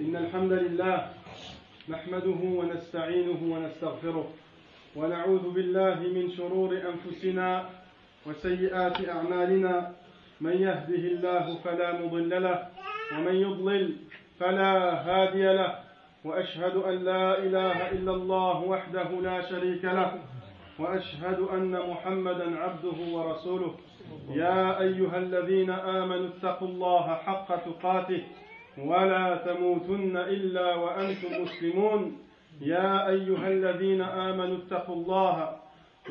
إن الحمد لله نحمده ونستعينه ونستغفره ونعوذ بالله من شرور أنفسنا وسيئات أعمالنا من يهده الله فلا مضل له ومن يضلل فلا هادي له وأشهد أن لا إله إلا الله وحده لا شريك له وأشهد أن محمدا عبده ورسوله. يا أيها الذين آمنوا اتقوا الله حق تقاته ولا تموتن إلا وأنتم مسلمون. يا أيها الذين آمنوا اتقوا الله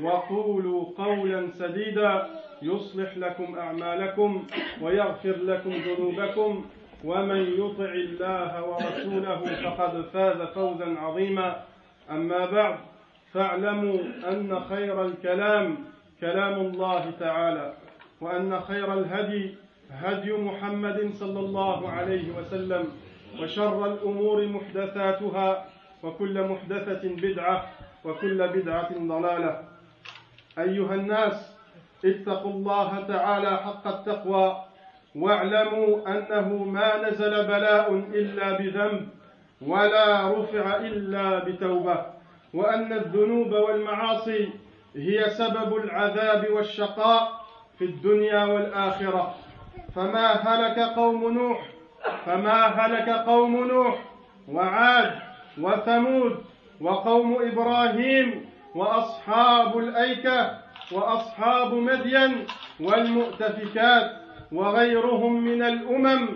وقولوا قولا سديدا. يصلح لكم أعمالكم ويغفر لكم ذنوبكم. ومن يطع الله ورسوله فقد فاز فوزا عظيما. أما بعد فاعلموا أن خير الكلام كلام الله تعالى وأن خير الهدي هدي محمد صلى الله عليه وسلم وشر الأمور محدثاتها وكل محدثة بدعة وكل بدعة ضلالة. أيها الناس اتقوا الله تعالى حق التقوى واعلموا أنه ما نزل بلاء إلا بذنب ولا رفع إلا بتوبة وأن الذنوب والمعاصي هي سبب العذاب والشقاء في الدنيا والآخرة. فما هلك قوم نوح فما هلك قوم نوح وعاد وثمود وقوم إبراهيم وأصحاب الأيكة وأصحاب مدين والمؤتفكات وغيرهم من الأمم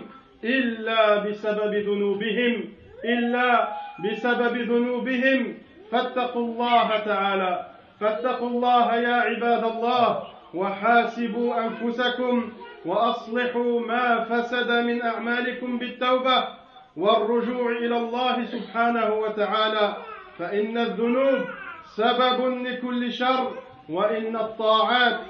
إلا بسبب ذنوبهم إلا بسبب ذنوبهم. فاتقوا الله تعالى فاتقوا الله يا عباد الله وحاسبوا أنفسكم وأصلحوا ما فسد من أعمالكم بالتوبة والرجوع إلى الله سبحانه وتعالى فإن الذنوب سبب لكل شر وإن الطاعات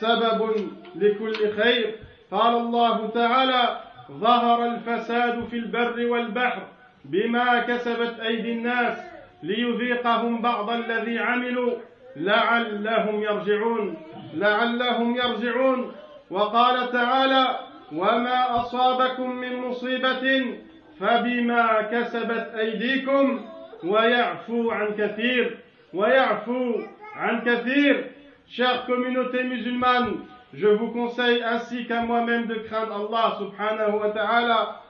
سبب لكل خير. قال الله تعالى ظهر الفساد في البر والبحر بما كسبت أيدي الناس ليذيقهم بعض الذي عملوا لعلهم يرجعون لعلهم يرجعون. وقال تعالى وما أصابكم من مصيبة فبما كسبت أيديكم ويعفو عن كثير ويعفو عن كثير Chère communauté musulmane, je vous conseille ainsi qu'à moi-même de craindre Allah subhanahu wa ta'ala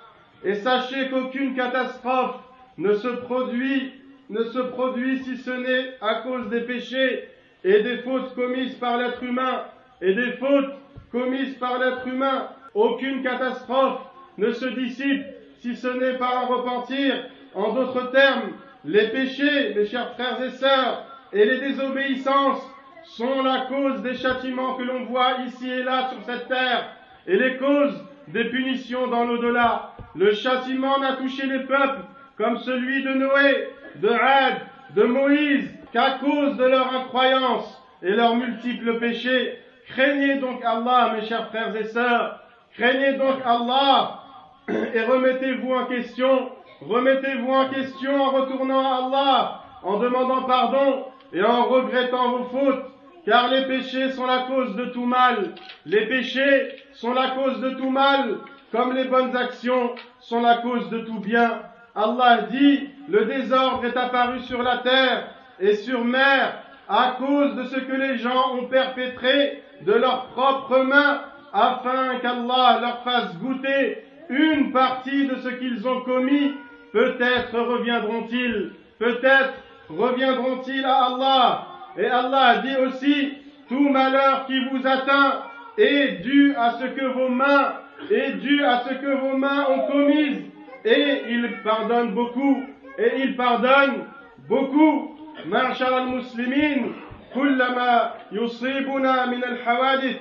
et sachez qu'aucune catastrophe ne se produit ne se produit si ce n'est à cause des péchés et des fautes commises par l'être humain et des fautes commises par l'être humain. Aucune catastrophe ne se dissipe si ce n'est par un repentir. En d'autres termes, les péchés, mes chers frères et sœurs, et les désobéissances sont la cause des châtiments que l'on voit ici et là sur cette terre, et les causes des punitions dans l'au-delà. Le châtiment n'a touché les peuples comme celui de Noé, de Had, de Moïse, qu'à cause de leur incroyance et leurs multiples péchés. Craignez donc Allah, mes chers frères et sœurs, craignez donc Allah et remettez-vous en question, remettez-vous en question en retournant à Allah, en demandant pardon et en regrettant vos fautes, car les péchés sont la cause de tout mal. Les péchés sont la cause de tout mal, comme les bonnes actions sont la cause de tout bien. Allah dit, le désordre est apparu sur la terre et sur mer à cause de ce que les gens ont perpétré de leurs propres mains afin qu'Allah leur fasse goûter une partie de ce qu'ils ont commis. Peut-être reviendront-ils, peut-être reviendront-ils à Allah. Et Allah dit aussi, tout malheur qui vous atteint est dû à ce que vos mains, est dû à ce que vos mains ont commis. Et il pardonne beaucoup, et il pardonne beaucoup. al muslimin كل ما يصيبنا من الحوادث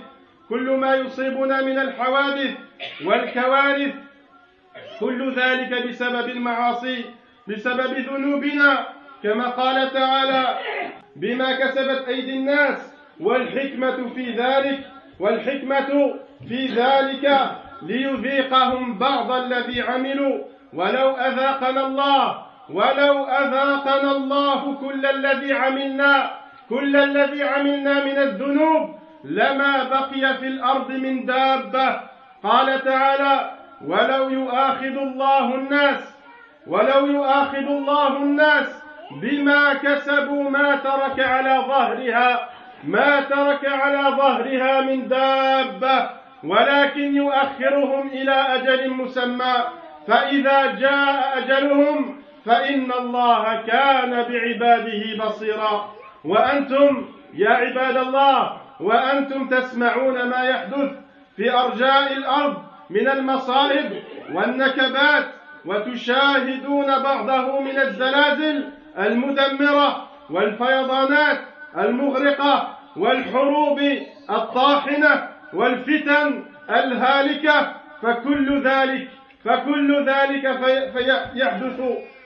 كل ما يصيبنا من الحوادث والكوارث كل ذلك بسبب المعاصي بسبب ذنوبنا. كما قال تعالى بما كسبت أيدي الناس والحكمة في ذلك والحكمة في ذلك ليذيقهم بعض الذي عملوا. ولو أذاقنا الله ولو أذاقنا الله كل الذي عملنا كل الذي عملنا من الذنوب لما بقي في الأرض من دابة. قال تعالى ولو يؤاخذ الله الناس ولو يؤاخذ الله الناس بما كسبوا ما ترك على ظهرها ما ترك على ظهرها من دابة ولكن يؤخرهم إلى أجل مسمى فإذا جاء أجلهم فإن الله كان بعباده بصيرا. وأنتم يا عباد الله وأنتم تسمعون ما يحدث في أرجاء الأرض من المصائب والنكبات وتشاهدون بعضه من الزلازل المدمرة والفيضانات المغرقة والحروب الطاحنة والفتن الهالكة فكل ذلك فكل ذلك يحدث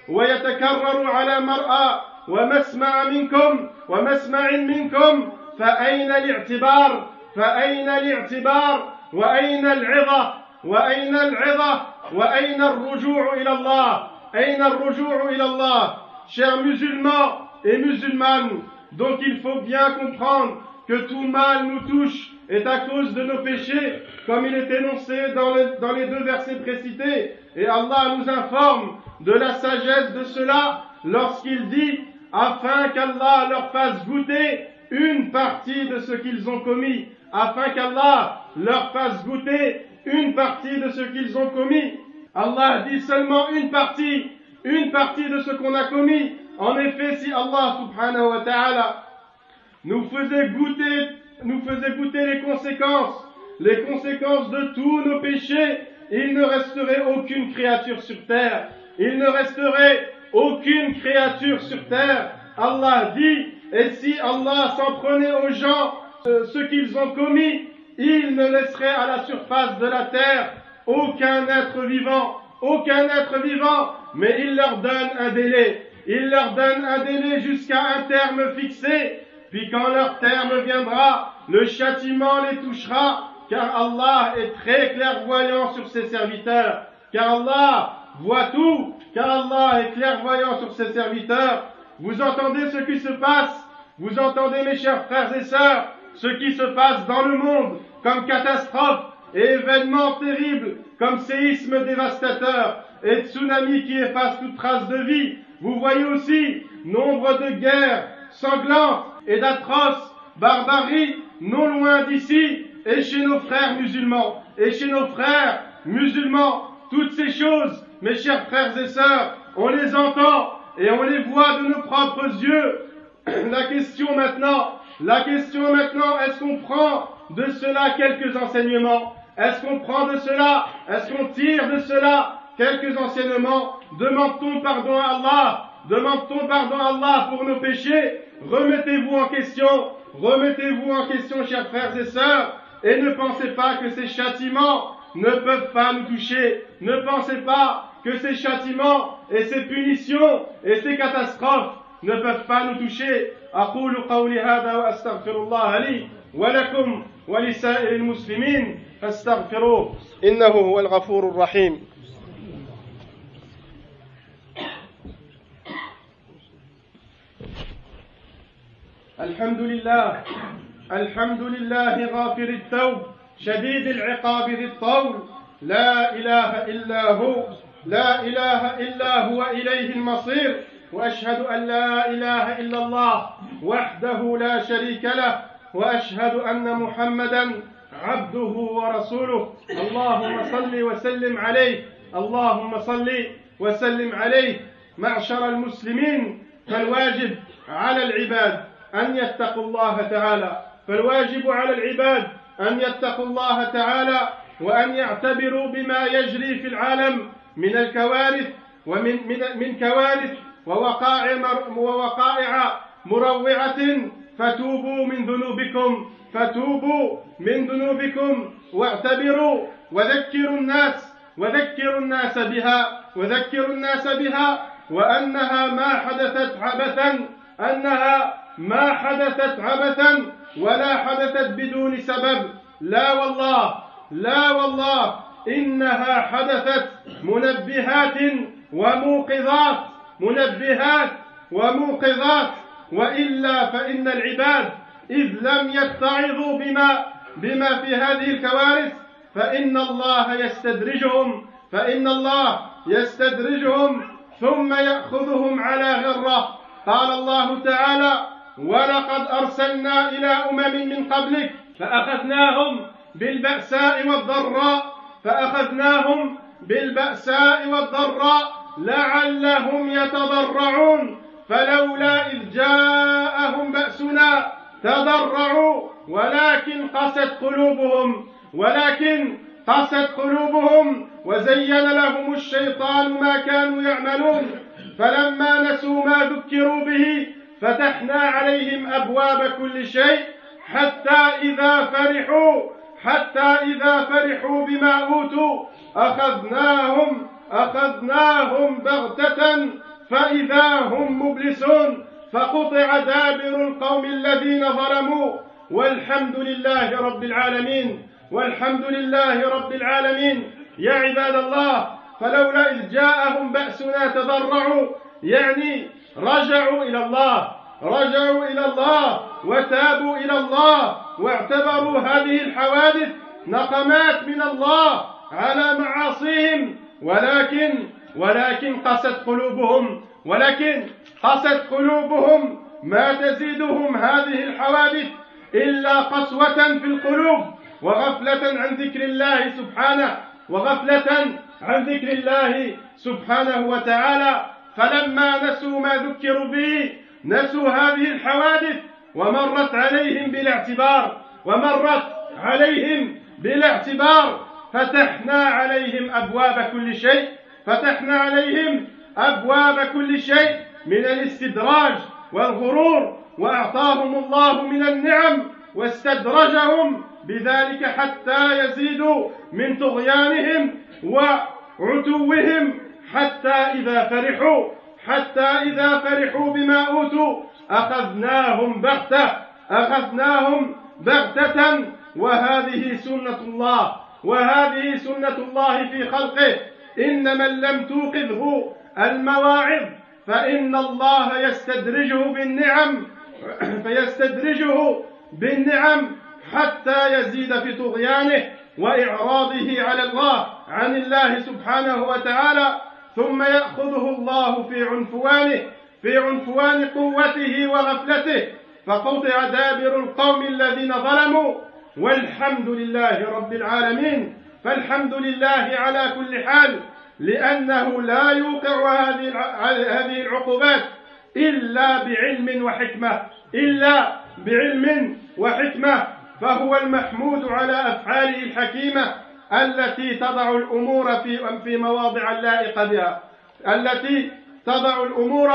ويتكرر على مرأى ومسمع منكم ومسمع منكم فأين الاعتبار فأين الاعتبار وأين العظة وأين العظة وأين الرجوع إلى الله أين الرجوع إلى الله chers musulmans et musulmanes donc il faut bien comprendre que tout mal nous touche est à cause de nos péchés, comme il est énoncé dans, dans les deux versets précités. Et Allah nous informe de la sagesse de cela lorsqu'il dit afin qu'Allah leur fasse goûter une partie de ce qu'ils ont commis, afin qu'Allah leur fasse goûter une partie de ce qu'ils ont commis. Allah dit seulement une partie, une partie de ce qu'on a commis. En effet, si Allah subhanahu wa ta'ala nous faisait goûter, nous faisait goûter les conséquences, les conséquences de tous nos péchés, il ne resterait aucune créature sur terre. Il ne resterait aucune créature sur terre. Allah dit, et si Allah s'en prenait aux gens euh, ce qu'ils ont commis, il ne laisserait à la surface de la terre aucun être vivant, aucun être vivant, mais il leur donne un délai. Il leur donne un délai jusqu'à un terme fixé puis quand leur terme viendra, le châtiment les touchera, car Allah est très clairvoyant sur ses serviteurs. Car Allah voit tout, car Allah est clairvoyant sur ses serviteurs. Vous entendez ce qui se passe, vous entendez mes chers frères et sœurs, ce qui se passe dans le monde comme catastrophe et événements terribles comme séismes dévastateurs et tsunamis qui effacent toute trace de vie. Vous voyez aussi nombre de guerres sanglantes et d'atroces barbaries non loin d'ici et chez nos frères musulmans. Et chez nos frères musulmans, toutes ces choses, mes chers frères et sœurs, on les entend et on les voit de nos propres yeux. La question maintenant, la question maintenant, est-ce qu'on prend de cela quelques enseignements? Est-ce qu'on prend de cela? Est-ce qu'on tire de cela quelques enseignements? Demande-t-on pardon à Allah? Demande-t-on pardon à Allah pour nos péchés? Remettez-vous en question, remettez-vous en question, chers frères et sœurs, et ne pensez pas que ces châtiments ne peuvent pas nous toucher. Ne pensez pas que ces châtiments et ces punitions et ces catastrophes ne peuvent pas nous toucher. أقول قولي هذا وأستغفر الله لي ولكم ولسائر المسلمين فاستغفروه إنه هو الغفور الرحيم الحمد لله الحمد لله غافر التوب شديد العقاب ذي الطول. لا إله إلا هو لا إله إلا هو إليه المصير. وأشهد أن لا إله إلا الله وحده لا شريك له. وأشهد أن محمدا عبده ورسوله. اللهم صل وسلم عليه. اللهم صل وسلم عليه. معشر المسلمين فالواجب على العباد أن يتقوا الله تعالى. فالواجب على العباد أن يتقوا الله تعالى وأن يعتبروا بما يجري في العالم من الكوارث ومن من, من كوارث ووقائع ووقائع مروعة فتوبوا من ذنوبكم فتوبوا من ذنوبكم واعتبروا وذكروا الناس وذكروا الناس بها وذكروا الناس بها وأنها ما حدثت عبثا أنها ما حدثت عبثا ولا حدثت بدون سبب. لا والله لا والله إنها حدثت منبهات وموقظات منبهات وموقظات وإلا فإن العباد إذ لم يتعظوا بما بما في هذه الكوارث فإن الله يستدرجهم فإن الله يستدرجهم ثم يأخذهم على غرة. قال الله تعالى ولقد أرسلنا إلى أمم من قبلك فأخذناهم بالبأساء والضراء فأخذناهم بالبأساء والضراء لعلهم يتضرعون. فلولا إذ جاءهم بأسنا تضرعوا ولكن قست قلوبهم ولكن قست قلوبهم وزين لهم الشيطان ما كانوا يعملون. فلما نسوا ما ذكروا به فتحنا عليهم أبواب كل شيء حتى إذا فرحوا حتى إذا فرحوا بما أوتوا. أخذناهم أخذناهم بغتة فإذا هم مبلسون. فقطع دابر القوم الذين ظلموا. والحمد لله رب العالمين والحمد لله رب العالمين. يا عباد الله فلولا إذ جاءهم بأسنا تضرعوا. يعني رجعوا إلى الله رجعوا إلى الله وتابوا إلى الله واعتبروا هذه الحوادث نقمات من الله على معاصيهم. ولكن ولكن قست قلوبهم ولكن قست قلوبهم ما تزيدهم هذه الحوادث إلا قسوة في القلوب وغفلة عن ذكر الله سبحانه وغفلة عن ذكر الله سبحانه وتعالى. فلما نسوا ما ذكروا به نسوا هذه الحوادث ومرت عليهم بالاعتبار ومرت عليهم بالاعتبار. فتحنا عليهم أبواب كل شيء فتحنا عليهم أبواب كل شيء من الاستدراج والغرور وأعطاهم الله من النعم واستدرجهم بذلك حتى يزيدوا من طغيانهم وعتوهم. حتى إذا فرحوا حتى إذا فرحوا بما أوتوا أخذناهم بغتة أخذناهم بغتة وهذه سنة الله وهذه سنة الله في خلقه. إن من لم توقظه المواعظ فإن الله يستدرجه بالنعم فيستدرجه بالنعم حتى يزيد في طغيانه وإعراضه على الله عن الله سبحانه وتعالى. ثم يأخذه الله في عنفوانه في عنفوان قوته وغفلته. فقطع دابر القوم الذين ظلموا. والحمد لله رب العالمين. فالحمد لله على كل حال لأنه لا يوقع هذه العقوبات إلا بعلم وحكمة إلا بعلم وحكمة. فهو المحمود على أفعاله الحكيمة. التي تضع الأمور في في مواضع اللائقة بها. التي تضع الأمور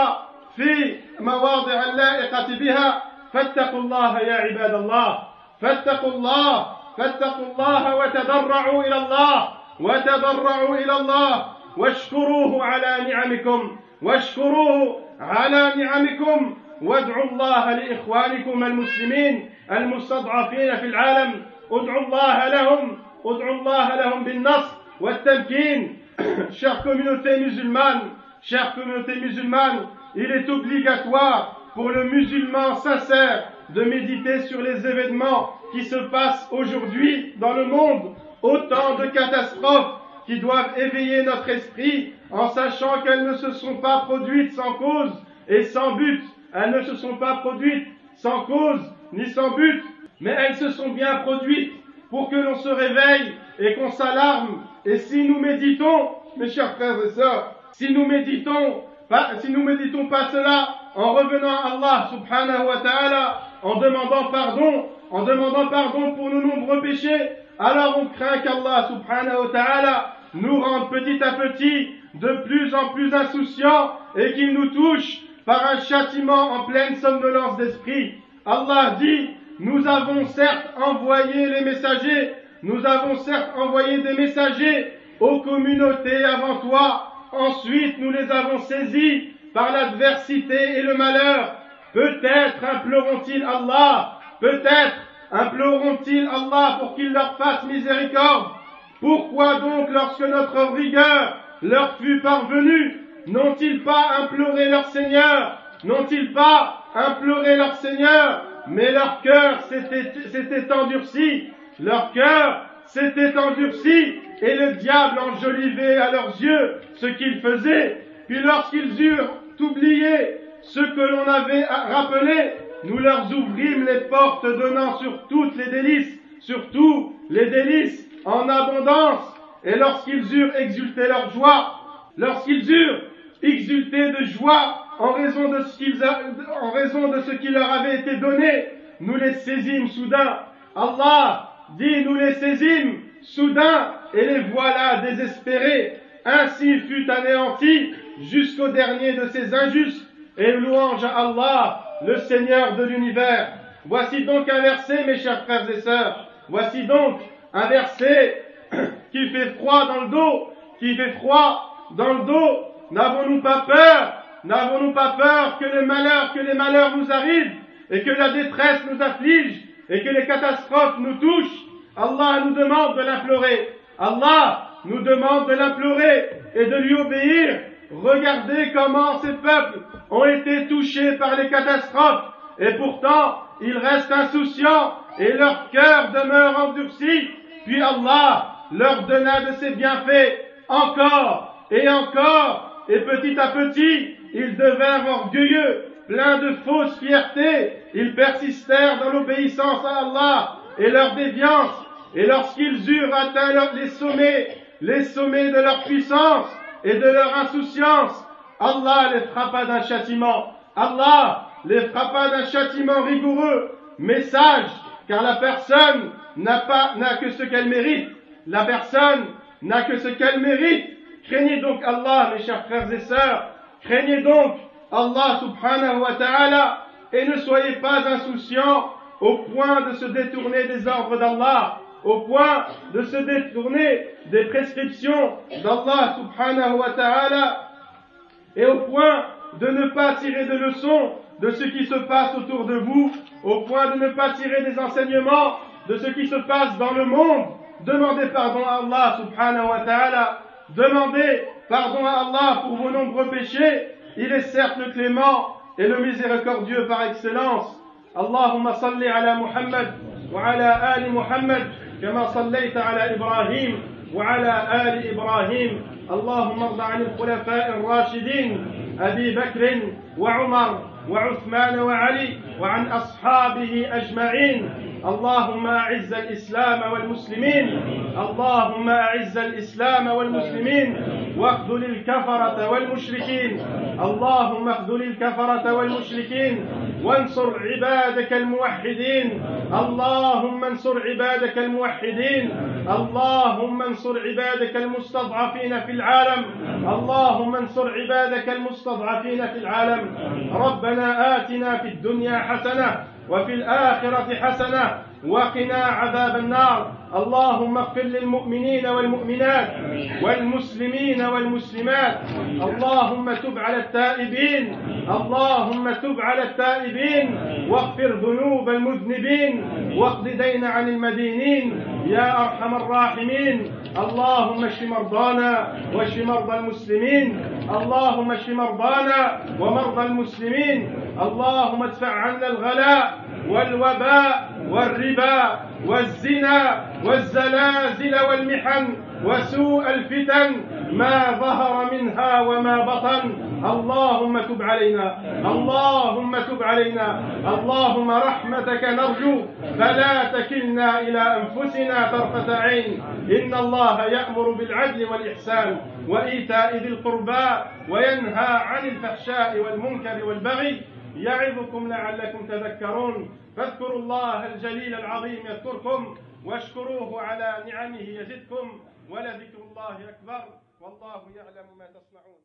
في مواضع اللائقة بها. فاتقوا الله يا عباد الله. فاتقوا الله. فاتقوا الله وتضرعوا إلى الله. وتضرعوا إلى الله. واشكروه على نعمكم. واشكروه على نعمكم. وادعوا الله لإخوانكم المسلمين المستضعفين في العالم. ادعوا الله لهم. ادعوا الله لهم بالنصر والتمكين chère communauté musulmane chère communauté musulmane il est obligatoire pour le musulman sincère de méditer sur les événements qui se passent aujourd'hui dans le monde, autant de catastrophes qui doivent éveiller notre esprit en sachant qu'elles ne se sont pas produites sans cause et sans but. Elles ne se sont pas produites sans cause ni sans but, mais elles se sont bien produites pour que l'on se réveille et qu'on s'alarme. Et si nous méditons, mes chers frères et sœurs, si nous méditons, pas, si nous méditons pas cela en revenant à Allah subhanahu wa en demandant pardon, en demandant pardon pour nos nombreux péchés, alors on craint qu'Allah subhanahu wa ta'ala nous rende petit à petit de plus en plus insouciants et qu'il nous touche par un châtiment en pleine somnolence d'esprit. Allah dit, nous avons certes envoyé les messagers, nous avons certes envoyé des messagers aux communautés avant toi, ensuite nous les avons saisis par l'adversité et le malheur. Peut-être imploreront-ils Allah, peut-être imploreront-ils Allah pour qu'il leur fasse miséricorde. Pourquoi donc, lorsque notre rigueur leur fut parvenue, n'ont-ils pas imploré leur Seigneur? N'ont-ils pas imploré leur Seigneur? Mais leur cœur s'était endurci, leur cœur s'était endurci, et le diable enjolivait à leurs yeux ce qu'ils faisaient. Puis lorsqu'ils eurent oublié ce que l'on avait rappelé, nous leur ouvrîmes les portes donnant sur toutes les délices, surtout les délices en abondance. Et lorsqu'ils eurent exulté leur joie, lorsqu'ils eurent exulté de joie en raison de ce, qu'ils en raison de ce qui leur avait été donné, nous les saisîmes soudain. Allah dit, nous les saisîmes soudain, et les voilà désespérés. Ainsi fut anéanti jusqu'au dernier de ces injustes, et louange à Allah, le Seigneur de l'univers. Voici donc un verset, mes chers frères et sœurs. Voici donc un verset qui fait froid dans le dos, qui fait froid dans le dos. N'avons-nous pas peur N'avons-nous pas peur que les malheurs, que les malheurs nous arrivent et que la détresse nous afflige et que les catastrophes nous touchent? Allah nous demande de l'implorer. Allah nous demande de l'implorer et de lui obéir. Regardez comment ces peuples ont été touchés par les catastrophes et pourtant ils restent insouciants et leur cœur demeure endurci. Puis Allah leur donna de ses bienfaits encore et encore et petit à petit ils devinrent orgueilleux, pleins de fausses fiertés. Ils persistèrent dans l'obéissance à Allah et leur déviance. Et lorsqu'ils eurent atteint les sommets, les sommets de leur puissance et de leur insouciance, Allah les frappa d'un châtiment. Allah les frappa d'un châtiment rigoureux, mais sage, car la personne n'a que ce qu'elle mérite. La personne n'a que ce qu'elle mérite. Craignez donc Allah, mes chers frères et sœurs. Craignez donc Allah subhanahu wa ta'ala et ne soyez pas insouciants au point de se détourner des ordres d'Allah, au point de se détourner des prescriptions d'Allah subhanahu wa ta'ala et au point de ne pas tirer de leçons de ce qui se passe autour de vous, au point de ne pas tirer des enseignements de ce qui se passe dans le monde. Demandez pardon à Allah subhanahu wa ta'ala Demandez pardon à Allah pour vos nombreux péchés. Il est certes le clément et le miséricordieux par excellence. اللهم صل على محمد وعلى آل محمد كما صليت على إبراهيم وعلى آل إبراهيم اللهم ارض عن الخلفاء الراشدين أبي بكر وعمر وعثمان وعلي وعن أصحابه أجمعين اللهم أعز الإسلام والمسلمين. اللهم أعز الإسلام والمسلمين. واخذل الكفرة والمشركين. اللهم اخذل الكفرة والمشركين. وانصر عبادك الموحدين. اللهم انصر عبادك الموحدين. اللهم انصر عبادك المستضعفين في العالم. اللهم انصر عبادك المستضعفين في العالم. ربنا آتنا في الدنيا حسنة وفي الآخرة حسنة. وقنا عذاب النار. اللهم اغفر للمؤمنين والمؤمنات والمسلمين والمسلمات. اللهم تب على التائبين. اللهم تب على التائبين واغفر ذنوب المذنبين واقض دين عن المدينين. يا أرحم الراحمين. اللهم اشف مرضانا واشف مرضى المسلمين. اللهم اشف مرضانا ومرضى المسلمين. اللهم ادفع عنا الغلاء والوباء والربا. والزنا والزلازل والمحن وسوء الفتن ما ظهر منها وما بطن. اللهم تب علينا. اللهم تب علينا. اللهم رحمتك نرجو. فلا تكلنا إلى أنفسنا طرفة عين. إن الله يأمر بالعدل والإحسان وإيتاء ذي القربى وينهى عن الفحشاء والمنكر والبغي يعظكم لعلكم تذكرون. فاذكروا الله الجليل العظيم يذكركم واشكروه على نعمه يزدكم ولذكر الله أكبر. والله يعلم ما تصنعون.